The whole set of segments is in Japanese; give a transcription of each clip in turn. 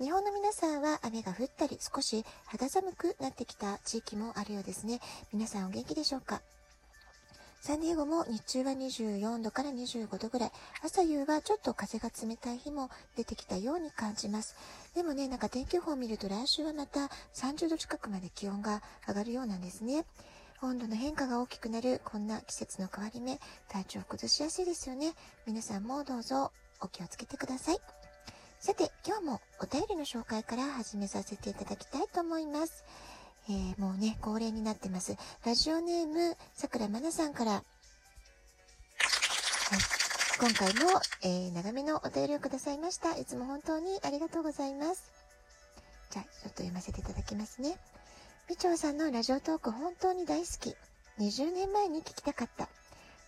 日本の皆さんは雨が降ったり少し肌寒くなってきた地域もあるようですね。皆さんお元気でしょうか？サンディエゴも日中は24度から25度ぐらい、朝夕はちょっと風が冷たい日も出てきたように感じます。でもね、なんか天気予報を見ると来週はまた30度近くまで気温が上がるようなんですね。温度の変化が大きくなるこんな季節の変わり目、体調を崩しやすいですよね。皆さんもどうぞお気をつけてください。さて、今日もお便りの紹介から始めさせていただきたいと思います。えー、もうね、恒例になってます。ラジオネーム、さくらまなさんから、はい、今回も、えー、長めのお便りをくださいました。いつも本当にありがとうございます。じゃあ、ちょっと読ませていただきますね。みちょうさんのラジオトーク本当に大好き。20年前に聞きたかった。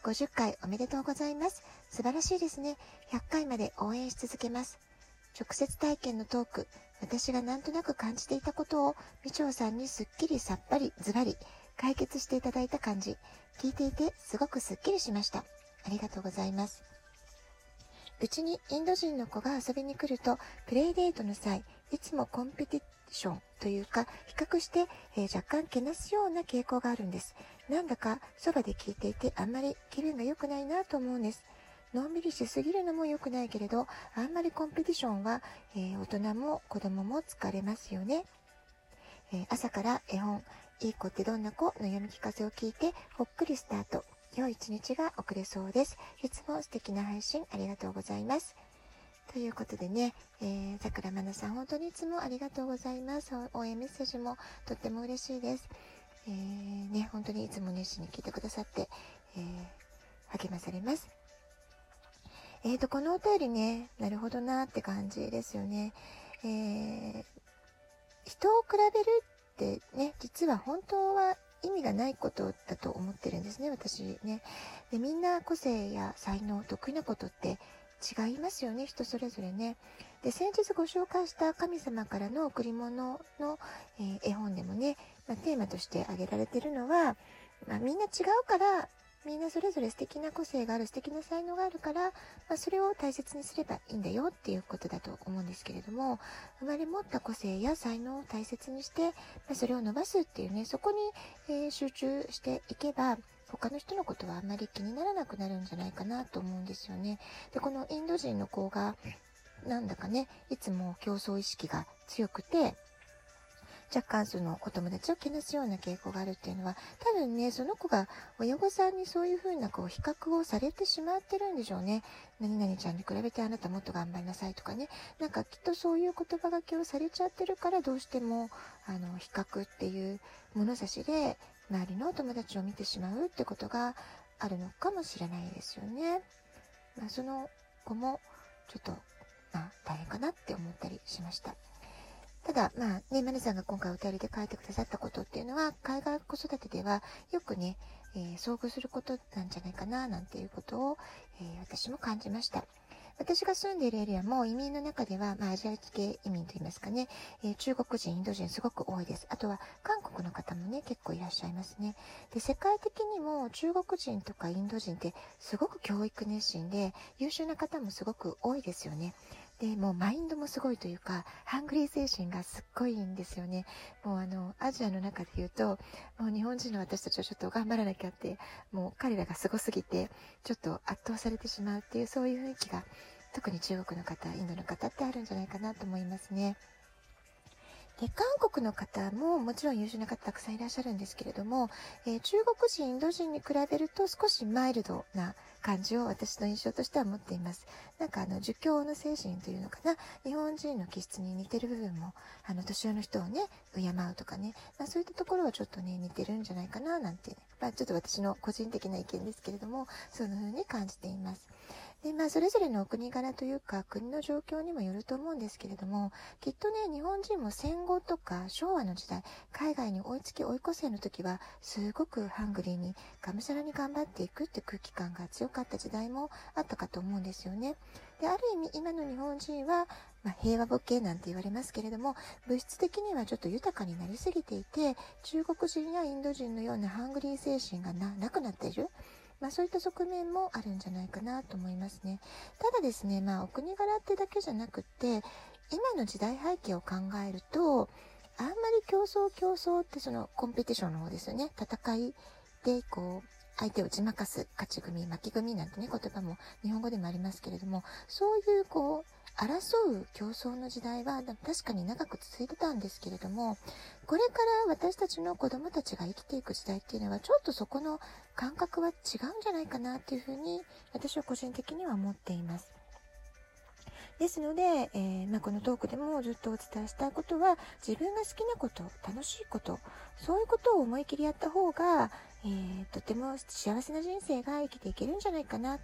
50回おめでとうございます。素晴らしいですね。100回まで応援し続けます。直接体験のトーク、私がなんとなく感じていたことを、みちょうさんにすっきりさっぱりズバリ解決していただいた感じ、聞いていてすごくすっきりしました。ありがとうございます。うちにインド人の子が遊びに来ると、プレイデートの際、いつもコンペティションというか、比較して、えー、若干けなすような傾向があるんです。なんだかそばで聞いていてあんまり気分が良くないなと思うんです。のんびりしすぎるのも良くないけれど、あんまりコンペティションは、えー、大人も子供も疲れますよね。えー、朝から絵本、いい子ってどんな子の読み聞かせを聞いて、ほっくりスタート。良い一日が遅れそうです。いつも素敵な配信ありがとうございます。ということでね、えー、桜まなさん本当にいつもありがとうございます。応援メッセージもとっても嬉しいです。えー、ね、本当にいつも熱心に聞いてくださって、えー、励まされます。えーと、このお便りね、なるほどなって感じですよね。えー、人を比べるってね、実は本当は意味がないことだと思ってるんですね、私ね。で、みんな個性や才能、得意なことって違いますよね、人それぞれね。で、先日ご紹介した神様からの贈り物の、えー、絵本でもね、まあ、テーマとして挙げられてるのは、まあ、みんな違うから、みんなそれぞれ素敵な個性がある、素敵な才能があるから、まあ、それを大切にすればいいんだよっていうことだと思うんですけれども、生まれ持った個性や才能を大切にして、まあ、それを伸ばすっていうね、そこに、えー、集中していけば、他の人のことはあんまり気にならなくなるんじゃないかなと思うんですよね。で、このインド人の子が、なんだかね、いつも競争意識が強くて、若干そのお友達をけなすような傾向があるっていうのは、多分ね、その子が親御さんにそういうふうなこう比較をされてしまってるんでしょうね。何々ちゃんに比べてあなたもっと頑張りなさいとかね。なんかきっとそういう言葉がけをされちゃってるからどうしても、あの、比較っていう物差しで周りのお友達を見てしまうってことがあるのかもしれないですよね。まあ、その子もちょっと、まあ、大変かなって思ったりしました。ただ、まあね、マネさんが今回お便りで書いてくださったことっていうのは、海外子育てではよくね、えー、遭遇することなんじゃないかな、なんていうことを、えー、私も感じました。私が住んでいるエリアも移民の中では、まあ、アジア系移民といいますかね、えー、中国人、インド人すごく多いです。あとは、韓国の方もね、結構いらっしゃいますね。で、世界的にも中国人とかインド人ってすごく教育熱心で、優秀な方もすごく多いですよね。で、もうマインドもすごいというか、ハングリー精神がすっごいんですよね。もうあの、アジアの中で言うと、もう日本人の私たちはちょっと頑張らなきゃって、もう彼らがすごすぎて、ちょっと圧倒されてしまうっていう、そういう雰囲気が、特に中国の方、インドの方ってあるんじゃないかなと思いますね。で、韓国の方ももちろん優秀な方たくさんいらっしゃるんですけれども、えー、中国人、インド人に比べると少しマイルドな感じを私の印象としては持っています。なんかあの、儒教の精神というのかな、日本人の気質に似てる部分も、あの、年上の人をね、敬うとかね、まあそういったところはちょっとね、似てるんじゃないかな、なんて、ね、まあちょっと私の個人的な意見ですけれども、そんな風に感じています。で、まあ、それぞれのお国柄というか、国の状況にもよると思うんですけれども、きっとね、日本人も戦後とか昭和の時代、海外に追いつき追い越せの時は、すごくハングリーに、がむしゃらに頑張っていくって空気感が強かった時代もあったかと思うんですよね。で、ある意味、今の日本人は、まあ、平和ボケなんて言われますけれども、物質的にはちょっと豊かになりすぎていて、中国人やインド人のようなハングリー精神がなくなっている。まあ、そういった側面もあるんじゃないかなと思いますね。ただですね、まあ、お国柄ってだけじゃなくって、今の時代背景を考えると、あんまり競争競争ってそのコンペティションの方ですよね。戦いで、こう、相手を打ち負かす勝ち組、負け組なんてね、言葉も日本語でもありますけれども、そういうこう、争う競争の時代は確かに長く続いてたんですけれども、これから私たちの子供たちが生きていく時代っていうのは、ちょっとそこの感覚は違うんじゃないかなっていうふうに、私は個人的には思っています。ですので、えー、まあ、このトークでもずっとお伝えしたいことは、自分が好きなこと、楽しいこと、そういうことを思い切りやった方が、えー、とても幸せな人生が生きていけるんじゃないかな。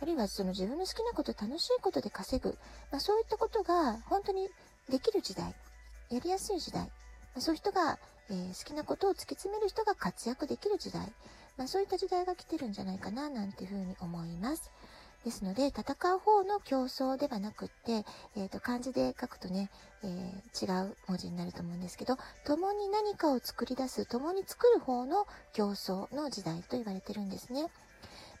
あるいはその自分の好きなこと、楽しいことで稼ぐ。まあ、そういったことが本当にできる時代、やりやすい時代、まあ、そういう人が、えー、好きなことを突き詰める人が活躍できる時代、まあ、そういった時代が来てるんじゃないかななんていうふうに思います。ですので、戦う方の競争ではなくって、えっ、ー、と、漢字で書くとね、えー、違う文字になると思うんですけど、共に何かを作り出す、共に作る方の競争の時代と言われてるんですね。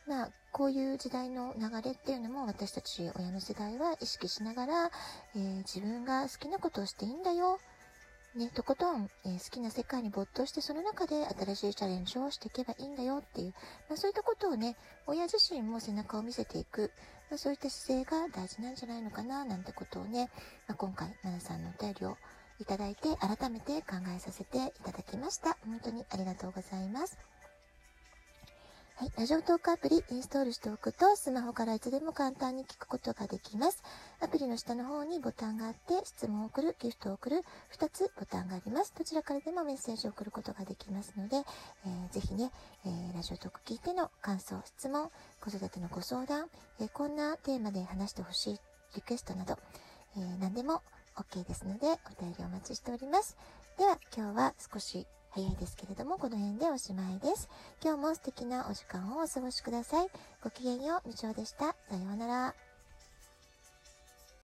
まあ、こういう時代の流れっていうのも私たち親の世代は意識しながら、えー、自分が好きなことをしていいんだよ。ね、とことん、えー、好きな世界に没頭してその中で新しいチャレンジをしていけばいいんだよっていう、まあ、そういったことをね、親自身も背中を見せていく、まあ、そういった姿勢が大事なんじゃないのかななんてことをね、まあ、今回、奈々さんのお便りをいただいて改めて考えさせていただきました。本当にありがとうございます。はい。ラジオトークアプリインストールしておくと、スマホからいつでも簡単に聞くことができます。アプリの下の方にボタンがあって、質問を送る、ギフトを送る、2つボタンがあります。どちらからでもメッセージを送ることができますので、えー、ぜひね、えー、ラジオトーク聞いての感想、質問、子育てのご相談、えー、こんなテーマで話してほしいリクエストなど、えー、何でも OK ですので、お便りお待ちしております。では、今日は少し早いですけれども、この辺でおしまいです。今日も素敵なお時間をお過ごしください。ごきげんよう、みちおでした。さようなら。